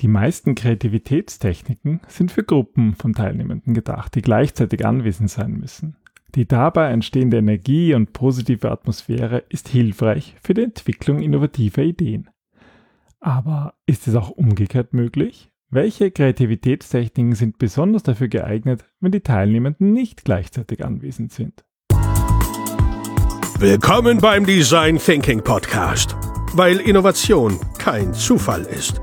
Die meisten Kreativitätstechniken sind für Gruppen von Teilnehmenden gedacht, die gleichzeitig anwesend sein müssen. Die dabei entstehende Energie und positive Atmosphäre ist hilfreich für die Entwicklung innovativer Ideen. Aber ist es auch umgekehrt möglich? Welche Kreativitätstechniken sind besonders dafür geeignet, wenn die Teilnehmenden nicht gleichzeitig anwesend sind? Willkommen beim Design Thinking Podcast, weil Innovation kein Zufall ist.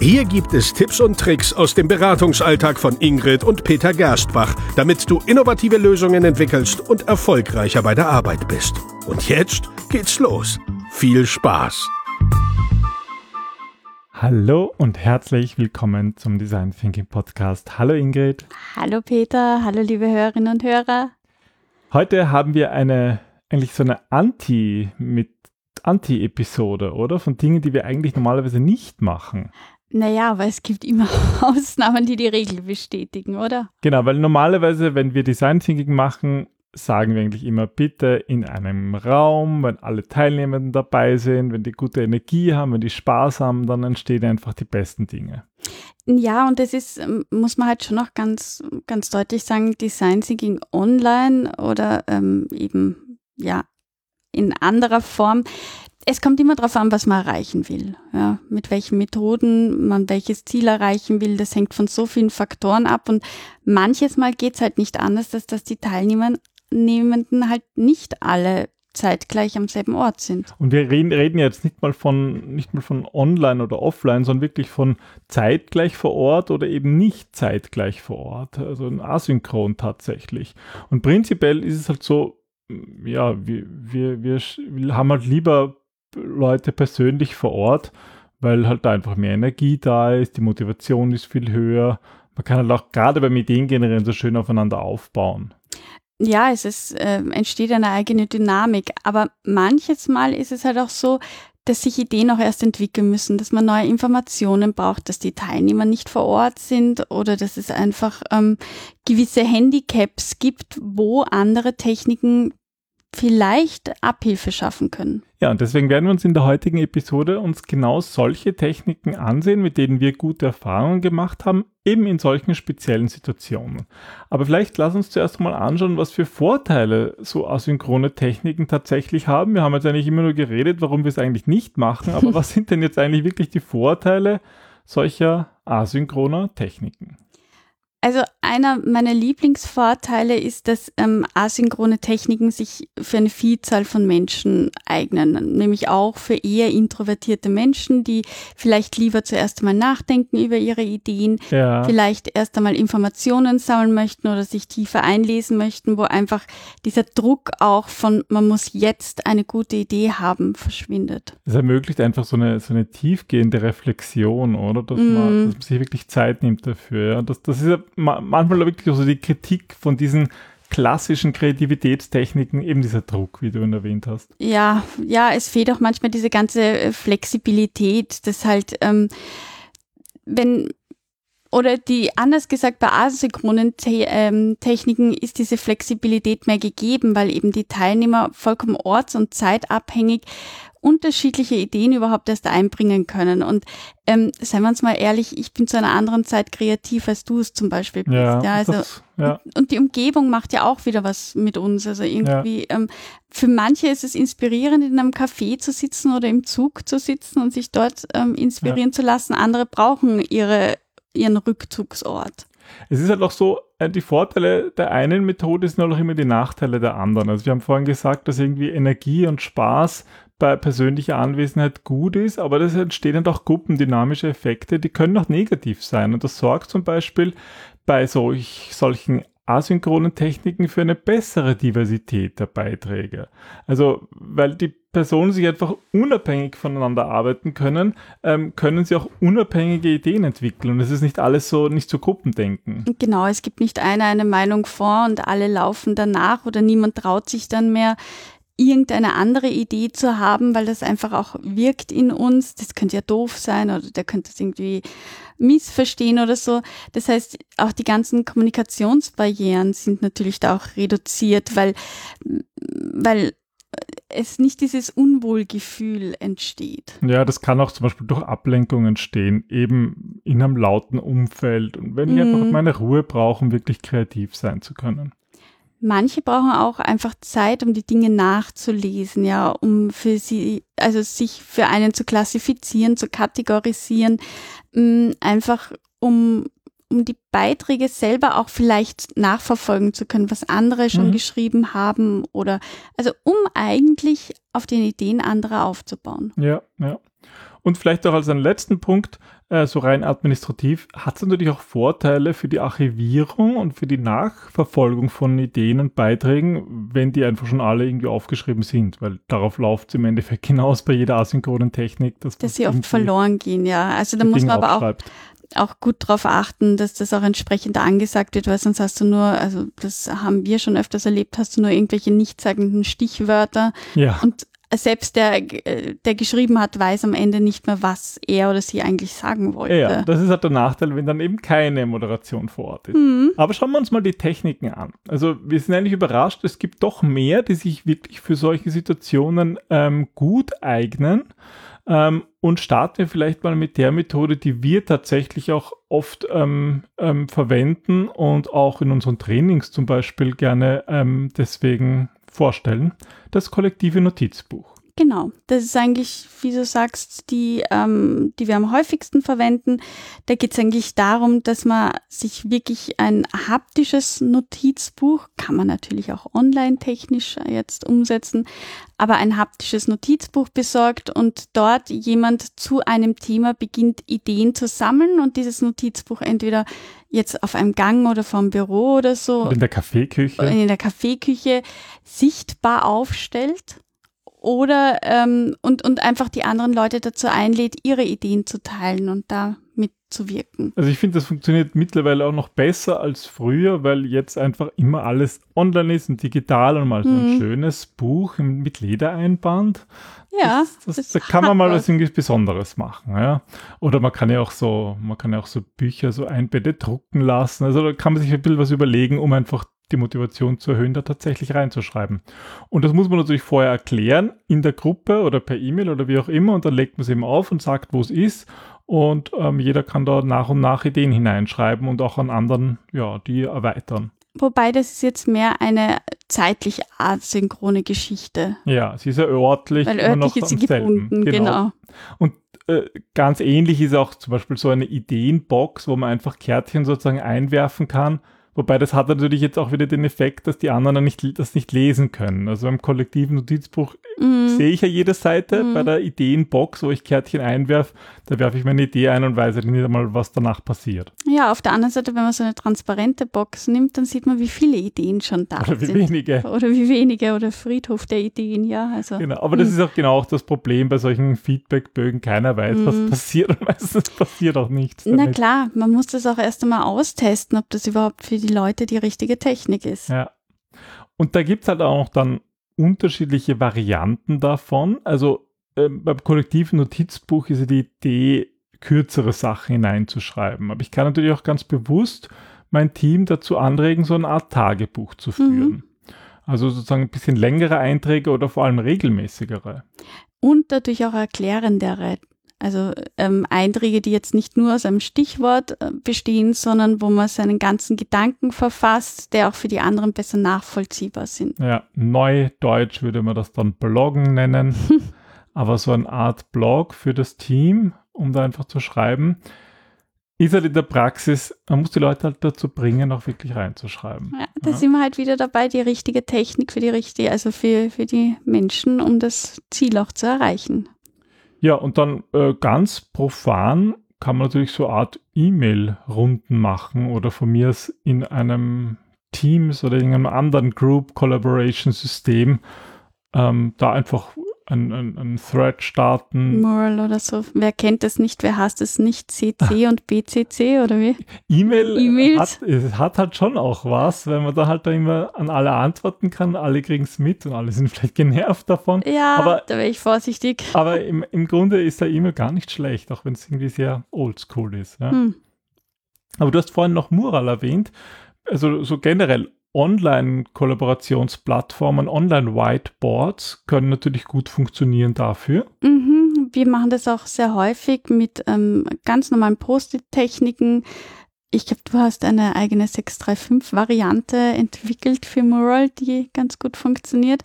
Hier gibt es Tipps und Tricks aus dem Beratungsalltag von Ingrid und Peter Gerstbach, damit du innovative Lösungen entwickelst und erfolgreicher bei der Arbeit bist. Und jetzt geht's los. Viel Spaß! Hallo und herzlich willkommen zum Design Thinking Podcast. Hallo Ingrid. Hallo Peter, hallo liebe Hörerinnen und Hörer. Heute haben wir eine eigentlich so eine Anti mit Anti-Episode, oder? Von Dingen, die wir eigentlich normalerweise nicht machen. Naja, aber es gibt immer Ausnahmen, die die Regel bestätigen, oder? Genau, weil normalerweise, wenn wir Design Thinking machen, sagen wir eigentlich immer bitte in einem Raum, wenn alle Teilnehmenden dabei sind, wenn die gute Energie haben, wenn die Spaß haben, dann entstehen einfach die besten Dinge. Ja, und das ist, ähm, muss man halt schon noch ganz, ganz deutlich sagen, Design Thinking online oder ähm, eben, ja, in anderer Form es kommt immer darauf an, was man erreichen will. Ja, mit welchen Methoden man welches Ziel erreichen will, das hängt von so vielen Faktoren ab. Und manches Mal geht es halt nicht anders, dass, dass die Teilnehmenden halt nicht alle zeitgleich am selben Ort sind. Und wir reden, reden jetzt nicht mal von nicht mal von online oder offline, sondern wirklich von zeitgleich vor Ort oder eben nicht zeitgleich vor Ort, also ein asynchron tatsächlich. Und prinzipiell ist es halt so, ja, wir, wir, wir haben halt lieber Leute persönlich vor Ort, weil halt einfach mehr Energie da ist, die Motivation ist viel höher. Man kann halt auch gerade beim Ideengenerieren so schön aufeinander aufbauen. Ja, es ist, äh, entsteht eine eigene Dynamik, aber manches Mal ist es halt auch so, dass sich Ideen auch erst entwickeln müssen, dass man neue Informationen braucht, dass die Teilnehmer nicht vor Ort sind oder dass es einfach ähm, gewisse Handicaps gibt, wo andere Techniken vielleicht Abhilfe schaffen können. Ja, und deswegen werden wir uns in der heutigen Episode uns genau solche Techniken ansehen, mit denen wir gute Erfahrungen gemacht haben, eben in solchen speziellen Situationen. Aber vielleicht lass uns zuerst mal anschauen, was für Vorteile so asynchrone Techniken tatsächlich haben. Wir haben jetzt eigentlich immer nur geredet, warum wir es eigentlich nicht machen, aber was sind denn jetzt eigentlich wirklich die Vorteile solcher asynchroner Techniken? Also einer meiner Lieblingsvorteile ist, dass ähm, asynchrone Techniken sich für eine Vielzahl von Menschen eignen, nämlich auch für eher introvertierte Menschen, die vielleicht lieber zuerst einmal nachdenken über ihre Ideen, ja. vielleicht erst einmal Informationen sammeln möchten oder sich tiefer einlesen möchten, wo einfach dieser Druck auch von man muss jetzt eine gute Idee haben verschwindet. Es ermöglicht einfach so eine, so eine tiefgehende Reflexion, oder? Dass, mm. man, dass man sich wirklich Zeit nimmt dafür. Ja? Das, das ist ja manchmal wirklich so die Kritik von diesen klassischen Kreativitätstechniken, eben dieser Druck, wie du ihn erwähnt hast. Ja, ja, es fehlt auch manchmal diese ganze äh, Flexibilität, dass halt, ähm, wenn, oder die, anders gesagt, bei asynchronen Te ähm, Techniken ist diese Flexibilität mehr gegeben, weil eben die Teilnehmer vollkommen orts- und zeitabhängig unterschiedliche Ideen überhaupt erst einbringen können. Und ähm, seien wir uns mal ehrlich, ich bin zu einer anderen Zeit kreativ, als du es zum Beispiel bist. Ja, ja also, das, ja. Und, und, die Umgebung macht ja auch wieder was mit uns. Also irgendwie, ja. ähm, für manche ist es inspirierend, in einem Café zu sitzen oder im Zug zu sitzen und sich dort ähm, inspirieren zu lassen. Andere brauchen ihre, ihren Rückzugsort. Es ist halt auch so, äh, die Vorteile der einen Methode sind halt auch immer die Nachteile der anderen. Also wir haben vorhin gesagt, dass irgendwie Energie und Spaß bei persönlicher Anwesenheit gut ist, aber das entstehen dann auch gruppendynamische Effekte, die können auch negativ sein. Und das sorgt zum Beispiel bei solch, solchen asynchronen Techniken für eine bessere Diversität der Beiträge. Also, weil die Personen sich einfach unabhängig voneinander arbeiten können, ähm, können sie auch unabhängige Ideen entwickeln. Und es ist nicht alles so, nicht so Gruppendenken. Genau, es gibt nicht einer eine Meinung vor und alle laufen danach oder niemand traut sich dann mehr irgendeine andere Idee zu haben, weil das einfach auch wirkt in uns. Das könnte ja doof sein oder der könnte es irgendwie missverstehen oder so. Das heißt, auch die ganzen Kommunikationsbarrieren sind natürlich da auch reduziert, weil, weil es nicht dieses Unwohlgefühl entsteht. Ja, das kann auch zum Beispiel durch Ablenkung entstehen, eben in einem lauten Umfeld. Und wenn ich einfach Mhm. meine Ruhe brauche, um wirklich kreativ sein zu können. Manche brauchen auch einfach Zeit, um die Dinge nachzulesen, ja, um für sie, also sich für einen zu klassifizieren, zu kategorisieren, mh, einfach um, um die Beiträge selber auch vielleicht nachverfolgen zu können, was andere schon Mhm. geschrieben haben oder, also um eigentlich auf den Ideen anderer aufzubauen. Ja, ja. Und vielleicht auch als einen letzten Punkt, äh, so rein administrativ, hat es natürlich auch Vorteile für die Archivierung und für die Nachverfolgung von Ideen und Beiträgen, wenn die einfach schon alle irgendwie aufgeschrieben sind, weil darauf läuft es im Endeffekt hinaus bei jeder asynchronen Technik, dass, Dass sie oft verloren gehen, ja. Also da muss man aber auch auch gut darauf achten, dass das auch entsprechend angesagt wird, weil sonst hast du nur, also das haben wir schon öfters erlebt, hast du nur irgendwelche nichtssagenden Stichwörter. Ja, und selbst der, der geschrieben hat, weiß am Ende nicht mehr, was er oder sie eigentlich sagen wollte. ja, das ist halt der Nachteil, wenn dann eben keine Moderation vor Ort ist. Hm, Aber schauen wir uns mal die Techniken an. Also wir sind eigentlich überrascht, es gibt doch mehr, die sich wirklich für solche Situationen ähm, gut eignen. Ähm, und starten wir vielleicht mal mit der Methode, die wir tatsächlich auch oft ähm, ähm, verwenden und auch in unseren Trainings zum Beispiel gerne ähm, deswegen vorstellen. Das kollektive Notizbuch. Genau, das ist eigentlich, wie du sagst, die, ähm, die wir am häufigsten verwenden. Da geht es eigentlich darum, dass man sich wirklich ein haptisches Notizbuch, kann man natürlich auch online technisch jetzt umsetzen, aber ein haptisches Notizbuch besorgt und dort jemand zu einem Thema beginnt, Ideen zu sammeln und dieses Notizbuch entweder jetzt auf einem Gang oder vom Büro oder so Und in der Kaffeeküche. in der Kaffeeküche sichtbar aufstellt oder ähm, und, und einfach die anderen Leute dazu einlädt, ihre Ideen zu teilen und da mitzuwirken. Also ich finde, das funktioniert mittlerweile auch noch besser als früher, weil jetzt einfach immer alles online ist und digital und mal so ein Mhm. schönes Buch mit Ledereinband. Ja, das, das, das da kann man mal was. irgendwie Besonderes machen, ja. Oder man kann ja auch so, man kann ja auch so Bücher so Einbände drucken lassen. Also da kann man sich ein bisschen was überlegen, um einfach die Motivation zu erhöhen, da tatsächlich reinzuschreiben. Und das muss man natürlich vorher erklären in der Gruppe oder per E-Mail oder wie auch immer und dann legt man es eben auf und sagt, wo es ist und ähm, jeder kann da nach und nach Ideen hineinschreiben und auch an anderen, ja, die erweitern. Wobei das ist jetzt mehr eine zeitlich asynchrone Geschichte, Ja, sie ist ja örtlich, weil immer örtlich noch ist sie gebunden, genau. Und äh, ganz ähnlich ist auch zum Beispiel so eine Ideenbox, wo man einfach Kärtchen sozusagen einwerfen kann. Wobei das hat natürlich jetzt auch wieder den Effekt, dass die anderen nicht, das nicht lesen können. Also im kollektiven Notizbuch Mhm. sehe ich ja jede Seite. Mhm. Bei der Ideenbox, wo ich Kärtchen einwerfe, da werfe ich meine Idee ein und weiß nicht einmal, was danach passiert. Ja, auf der anderen Seite, wenn man so eine transparente Box nimmt, dann sieht man, wie viele Ideen schon da Oder wie sind. wenige. Oder wie wenige oder Friedhof der Ideen, ja. Also Genau, aber das Mhm. ist auch genau auch das Problem bei solchen Feedbackbögen. Keiner weiß, was Mhm. passiert und meistens passiert auch nichts. Na damit. klar, man muss das auch erst einmal austesten, ob das überhaupt für die Leute die richtige Technik ist. Ja. Und da gibt es halt auch dann unterschiedliche Varianten davon. Also ähm, beim kollektiven Notizbuch ist ja die Idee, kürzere Sachen hineinzuschreiben. Aber ich kann natürlich auch ganz bewusst mein Team dazu anregen, so eine Art Tagebuch zu führen. Also sozusagen ein bisschen längere Einträge oder vor allem regelmäßigere. Und dadurch auch erklärendere. Also ähm, Einträge, die jetzt nicht nur aus einem Stichwort äh, bestehen, sondern wo man seinen ganzen Gedanken verfasst, der auch für die anderen besser nachvollziehbar sind. Ja, Neudeutsch würde man das dann Bloggen nennen. Aber so eine Art Blog für das Team, um da einfach zu schreiben, ist halt in der Praxis, man muss die Leute halt dazu bringen, auch wirklich reinzuschreiben. Ja, da Ja. sind wir halt wieder dabei, die richtige Technik für die richtige, also für, für die Menschen, um das Ziel auch zu erreichen. Ja, und dann äh, ganz profan kann man natürlich so eine Art E-Mail-Runden machen oder von mir aus in einem Teams oder in einem anderen Group Collaboration System ähm, da einfach ein, ein, ein Thread starten. Moral oder so. Wer kennt das nicht? Wer hasst es nicht? CC und BCC oder wie? E-Mail E-Mails. hat, hat halt schon auch was, weil man da halt da immer an alle antworten kann, alle kriegen es mit und alle sind vielleicht genervt davon. Ja, Aber- da wäre ich vorsichtig. Aber im, im Grunde ist der E-Mail gar nicht schlecht, auch wenn es irgendwie sehr oldschool ist. Ja. Hm. Aber du hast vorhin noch Mural erwähnt. Also so generell Online-Kollaborationsplattformen, Online-Whiteboards können natürlich gut funktionieren dafür. Mhm. Wir machen das auch sehr häufig mit ähm, ganz normalen Post-it-Techniken. Ich glaube, du hast eine eigene 635-Variante entwickelt für Mural, die ganz gut funktioniert.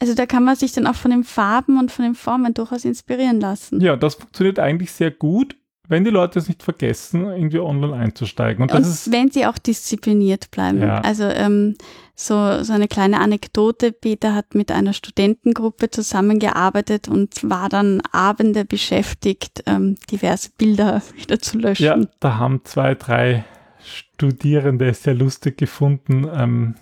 Also da kann man sich dann auch von den Farben und von den Formen durchaus inspirieren lassen. Ja, das funktioniert eigentlich sehr gut wenn die Leute es nicht vergessen, irgendwie online einzusteigen. Und, und wenn sie auch diszipliniert bleiben. Ja. Also ähm, so, so eine kleine Anekdote. Peter hat mit einer Studentengruppe zusammengearbeitet und war dann Abende beschäftigt, ähm, diverse Bilder wieder zu löschen. Ja, da haben zwei, drei Studierende es sehr lustig gefunden, ähm,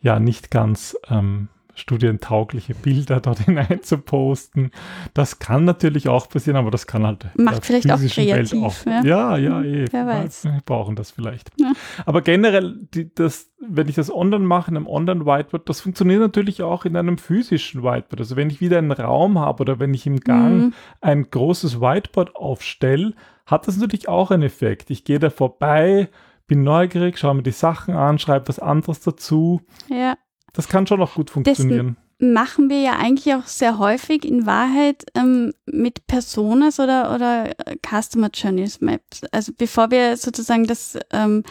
ja, nicht ganz ähm, studientaugliche Bilder dort hinein zu posten. Das kann natürlich auch passieren, aber das kann halt macht vielleicht auch kreativ. Welt auch. Ja, ja, ja eh. Wer weiß. Wir brauchen das vielleicht. Ja. Aber generell, die, das, wenn ich das online mache, in einem Online-Whiteboard, das funktioniert natürlich auch in einem physischen Whiteboard. Also wenn ich wieder einen Raum habe oder wenn ich im Gang mhm. ein großes Whiteboard aufstelle, hat das natürlich auch einen Effekt. Ich gehe da vorbei, bin neugierig, schaue mir die Sachen an, schreibe was anderes dazu. Ja. Das kann schon noch gut funktionieren. Das machen wir ja eigentlich auch sehr häufig in Wahrheit ähm, mit Personas oder, oder Customer Journeys Maps. Also bevor wir sozusagen das ähm,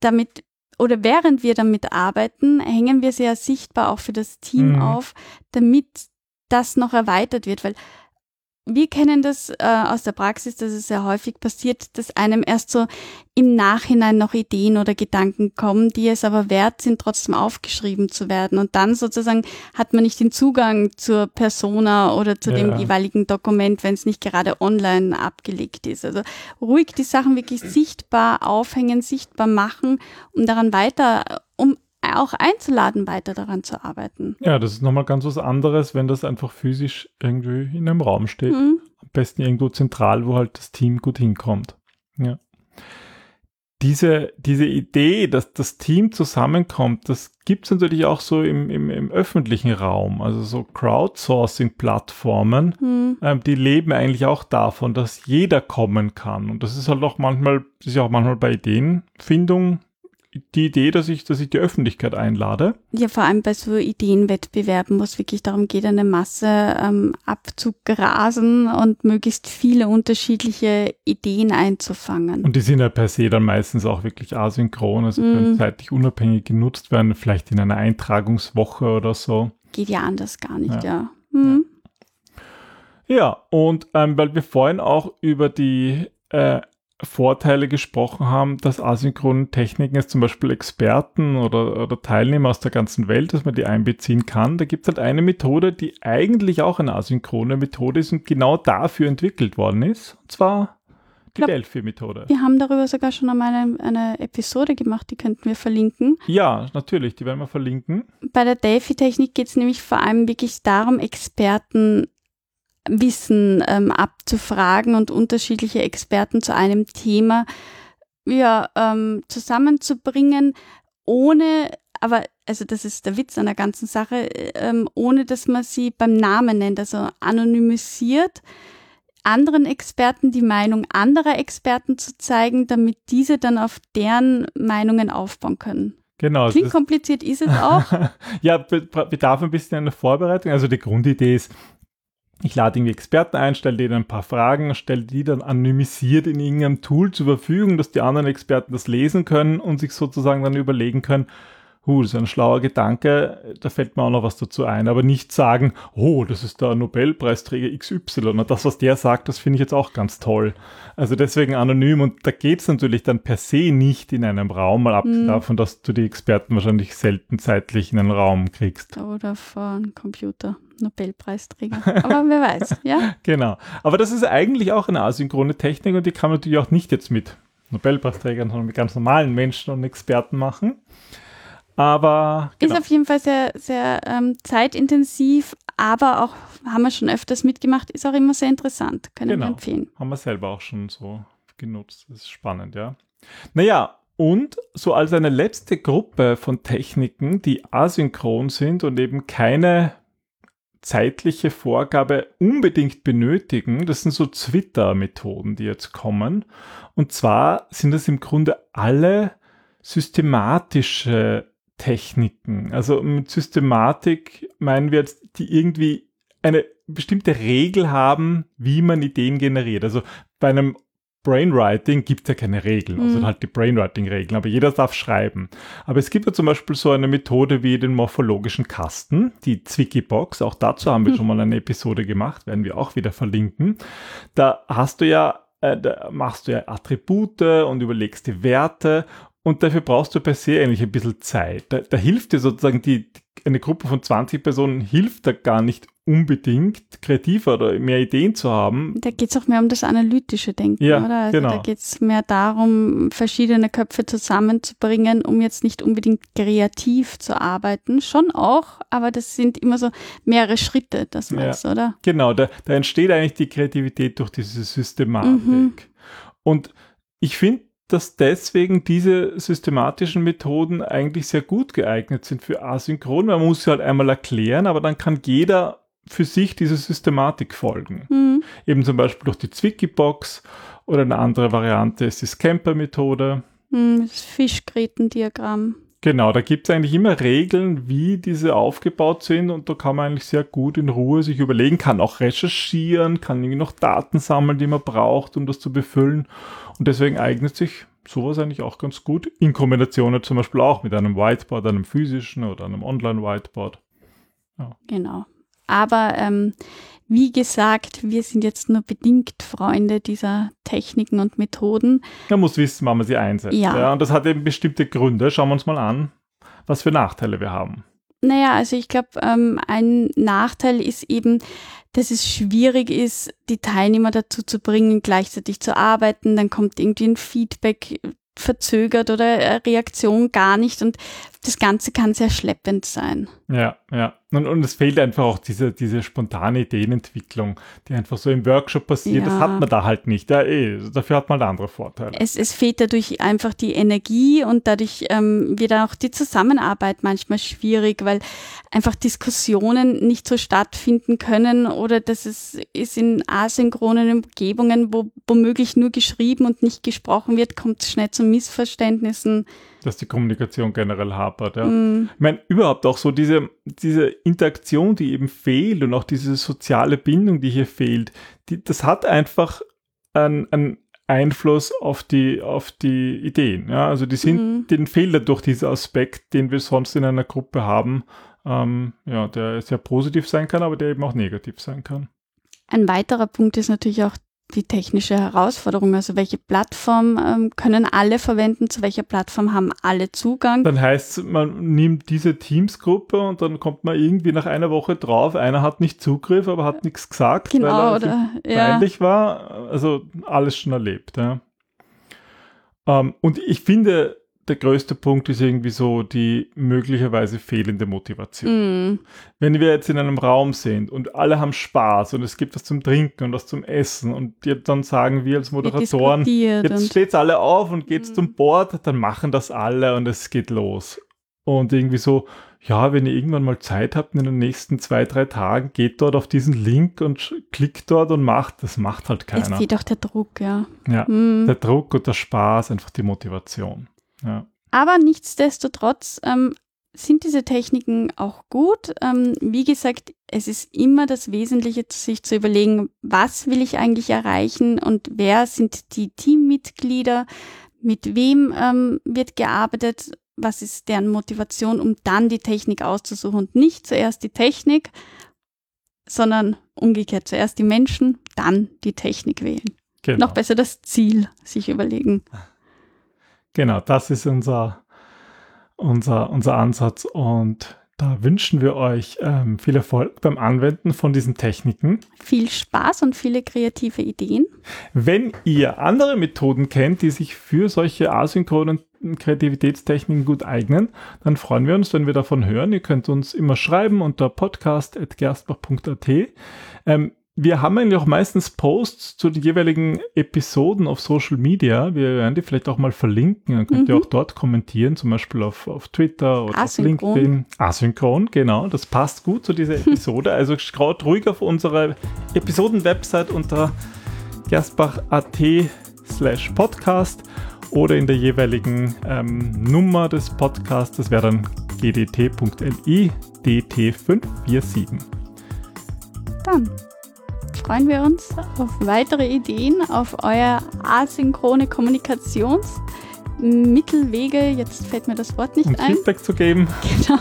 damit oder während wir damit arbeiten, hängen wir sehr sichtbar auch für das Team mhm. auf, damit das noch erweitert wird, weil wir kennen das äh, aus der Praxis, dass es sehr häufig passiert, dass einem erst so im Nachhinein noch Ideen oder Gedanken kommen, die es aber wert sind, trotzdem aufgeschrieben zu werden. Und dann sozusagen hat man nicht den Zugang zur Persona oder zu ja. dem jeweiligen Dokument, wenn es nicht gerade online abgelegt ist. Also ruhig die Sachen wirklich sichtbar aufhängen, sichtbar machen, um daran weiter, auch einzuladen, weiter daran zu arbeiten. Ja, das ist nochmal ganz was anderes, wenn das einfach physisch irgendwie in einem Raum steht. Mhm. Am besten irgendwo zentral, wo halt das Team gut hinkommt. Ja. Diese, diese Idee, dass das Team zusammenkommt, das gibt es natürlich auch so im, im, im, öffentlichen Raum. Also so Crowdsourcing-Plattformen, mhm. ähm, die leben eigentlich auch davon, dass jeder kommen kann. Und das ist halt auch manchmal, das ist ja auch manchmal bei Ideenfindung die Idee, dass ich, dass ich die Öffentlichkeit einlade. Ja, vor allem bei so Ideenwettbewerben, wo es wirklich darum geht, eine Masse ähm, abzugrasen und möglichst viele unterschiedliche Ideen einzufangen. Und die sind ja per se dann meistens auch wirklich asynchron, also mm. können zeitlich unabhängig genutzt werden, vielleicht in einer Eintragungswoche oder so. Geht ja anders gar nicht, ja. Ja, hm. ja. ja und ähm, weil wir vorhin auch über die äh, Vorteile gesprochen haben, dass asynchrone Techniken jetzt zum Beispiel Experten oder, oder Teilnehmer aus der ganzen Welt, dass man die einbeziehen kann. Da gibt es halt eine Methode, die eigentlich auch eine asynchrone Methode ist und genau dafür entwickelt worden ist. Und zwar die Delphi-Methode. Wir haben darüber sogar schon einmal eine, eine, Episode gemacht, die könnten wir verlinken. Ja, natürlich, die werden wir verlinken. Bei der Delphi-Technik geht es nämlich vor allem wirklich darum, Experten Wissen ähm, abzufragen und unterschiedliche Experten zu einem Thema ja, ähm, zusammenzubringen, ohne, aber also das ist der Witz an der ganzen Sache, ähm, ohne dass man sie beim Namen nennt, also anonymisiert anderen Experten die Meinung anderer Experten zu zeigen, damit diese dann auf deren Meinungen aufbauen können. Genau. Klingt kompliziert, ist es auch. ja, bedarf ein bisschen einer Vorbereitung. Also die Grundidee ist, ich lade irgendwie Experten ein, stelle denen ein paar Fragen, stelle die dann anonymisiert in irgendeinem Tool zur Verfügung, dass die anderen Experten das lesen können und sich sozusagen dann überlegen können, huh, das ist ein schlauer Gedanke, da fällt mir auch noch was dazu ein, aber nicht sagen, oh, das ist der Nobelpreisträger XY und das, was der sagt, das finde ich jetzt auch ganz toll. Also deswegen anonym und da geht es natürlich dann per se nicht in einem Raum, mal abgesehen mhm. davon, dass du die Experten wahrscheinlich selten zeitlich in einen Raum kriegst. Oder vor einem Computer. Nobelpreisträger. Aber wer weiß, ja? Genau. Aber das ist eigentlich auch eine asynchrone Technik und die kann man natürlich auch nicht jetzt mit Nobelpreisträgern, sondern mit ganz normalen Menschen und Experten machen. Aber genau. ist auf jeden Fall sehr, sehr ähm, zeitintensiv, aber auch haben wir schon öfters mitgemacht, ist auch immer sehr interessant, können genau. wir empfehlen. Haben wir selber auch schon so genutzt. Das ist spannend, ja. Naja, und so als eine letzte Gruppe von Techniken, die asynchron sind und eben keine zeitliche Vorgabe unbedingt benötigen, das sind so Twitter-Methoden, die jetzt kommen. Und zwar sind das im Grunde alle systematische Techniken. Also mit Systematik meinen wir jetzt, die irgendwie eine bestimmte Regel haben, wie man Ideen generiert. Also bei einem Brainwriting gibt es ja keine Regeln, also Mhm. halt die Brainwriting-Regeln, aber jeder darf schreiben. Aber es gibt ja zum Beispiel so eine Methode wie den morphologischen Kasten, die Zwicky-Box, auch dazu haben wir Hm. schon mal eine Episode gemacht, werden wir auch wieder verlinken. Da hast du ja, äh, da machst du ja Attribute und überlegst die Werte und dafür brauchst du per se eigentlich ein bisschen Zeit. Da, da hilft dir sozusagen die, eine Gruppe von 20 Personen hilft da gar nicht unbedingt kreativer oder mehr Ideen zu haben, Da geht es auch mehr um das analytische Denken, Ja, oder? Also genau. da geht es mehr darum, verschiedene Köpfe zusammenzubringen, um jetzt nicht unbedingt kreativ zu arbeiten. Schon auch, aber das sind immer so mehrere Schritte, das Ja. meinst du, oder? Genau, da, da entsteht eigentlich die Kreativität durch diese Systematik. Mhm. Und ich finde, dass deswegen diese systematischen Methoden eigentlich sehr gut geeignet sind für asynchron. Man muss sie halt einmal erklären, aber dann kann jeder für sich diese Systematik folgen. Hm. Eben zum Beispiel durch die Zwicky-Box oder eine andere Variante ist die Scamper-Methode. Hm, das Fischgrätendiagramm. Genau, da gibt es eigentlich immer Regeln, wie diese aufgebaut sind und da kann man eigentlich sehr gut in Ruhe sich überlegen, kann auch recherchieren, kann irgendwie noch Daten sammeln, die man braucht, um das zu befüllen. Und deswegen eignet sich sowas eigentlich auch ganz gut, in Kombination zum Beispiel auch mit einem Whiteboard, einem physischen oder einem Online-Whiteboard. Genau. Aber ähm, wie gesagt, wir sind jetzt nur bedingt Freunde dieser Techniken und Methoden. Man muss wissen, wann man sie einsetzt. Ja. und das hat eben bestimmte Gründe. Schauen wir uns mal an, was für Nachteile wir haben. Naja, also ich glaube, ähm, ein Nachteil ist eben, dass es schwierig ist, die Teilnehmer dazu zu bringen, gleichzeitig zu arbeiten. Dann kommt irgendwie ein Feedback verzögert oder Reaktion gar nicht und das Ganze kann sehr schleppend sein. Ja, ja. Und, und es fehlt einfach auch diese, diese spontane Ideenentwicklung, die einfach so im Workshop passiert. Das Ja. hat man da halt nicht. Ja, eh, dafür hat man halt andere Vorteile. Es, es fehlt dadurch einfach die Energie und dadurch ähm, wird auch die Zusammenarbeit manchmal schwierig, weil einfach Diskussionen nicht so stattfinden können oder dass es ist in asynchronen Umgebungen, wo womöglich nur geschrieben und nicht gesprochen wird, kommt es schnell zu Missverständnissen. dass die Kommunikation generell hapert. Ja. Mm, Ich meine, überhaupt auch so diese, diese Interaktion, die eben fehlt und auch diese soziale Bindung, die hier fehlt, die, das hat einfach einen, einen Einfluss auf die, auf die Ideen. Ja? Also die sind, Mhm. denen fehlt dadurch dieser Aspekt, den wir sonst in einer Gruppe haben, ähm, ja, der sehr positiv sein kann, aber der eben auch negativ sein kann. Ein weiterer Punkt ist natürlich auch die technische Herausforderung. Also welche Plattform ähm, können alle verwenden, zu welcher Plattform haben alle Zugang. Dann heißt es, man nimmt diese Teams-Gruppe und dann kommt man irgendwie nach einer Woche drauf, einer hat nicht Zugriff, aber hat nichts gesagt, Genau, weil er oder? Ja. peinlich war. Also alles schon erlebt. Ja. Ähm, und ich finde, der größte Punkt ist irgendwie so die möglicherweise fehlende Motivation. Mm, Wenn wir jetzt in einem Raum sind und alle haben Spaß und es gibt was zum Trinken und was zum Essen und dann sagen wir als Moderatoren, jetzt steht's alle auf und geht's Mhm. zum Board, dann machen das alle und es geht los. Und irgendwie so, ja, wenn ihr irgendwann mal Zeit habt in den nächsten zwei, drei Tagen, geht dort auf diesen Link und klickt dort und macht. Das macht halt es keiner. fehlt auch der Druck, ja. Ja, Mm. der Druck und der Spaß, einfach die Motivation. Ja. Aber nichtsdestotrotz ähm, sind diese Techniken auch gut. Ähm, wie gesagt, es ist immer das Wesentliche, sich zu überlegen, was will ich eigentlich erreichen und wer sind die Teammitglieder, mit wem ähm, wird gearbeitet, was ist deren Motivation, um dann die Technik auszusuchen und nicht zuerst die Technik, sondern umgekehrt zuerst die Menschen, dann die Technik wählen. Genau. Noch besser das Ziel sich überlegen. Genau, das ist unser, unser, unser Ansatz und da wünschen wir euch ähm, viel Erfolg beim Anwenden von diesen Techniken. Viel Spaß und viele kreative Ideen. Wenn ihr andere Methoden kennt, die sich für solche asynchronen Kreativitätstechniken gut eignen, dann freuen wir uns, wenn wir davon hören. Ihr könnt uns immer schreiben unter podcast.gerstbach.at. Ähm, wir haben eigentlich auch meistens Posts zu den jeweiligen Episoden auf Social Media. Wir werden die vielleicht auch mal verlinken. Dann könnt ihr Mhm. auch dort kommentieren, zum Beispiel auf, auf Twitter oder Asynchron. auf LinkedIn. Asynchron, genau. Das passt gut zu dieser Episode. Also schaut ruhig auf unsere Episoden-Website unter gerstbach.at slash podcast oder in der jeweiligen ähm, Nummer des Podcasts. Das wäre dann edt.li dt547. Dann freuen wir uns auf weitere Ideen, auf euer asynchrone Kommunikationsmittelwege. Jetzt fällt mir das Wort nicht um ein. Feedback zu geben. Genau.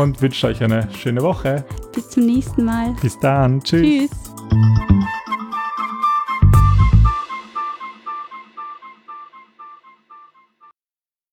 Und wünsche euch eine schöne Woche. Bis zum nächsten Mal. Bis dann. Tschüss. Tschüss.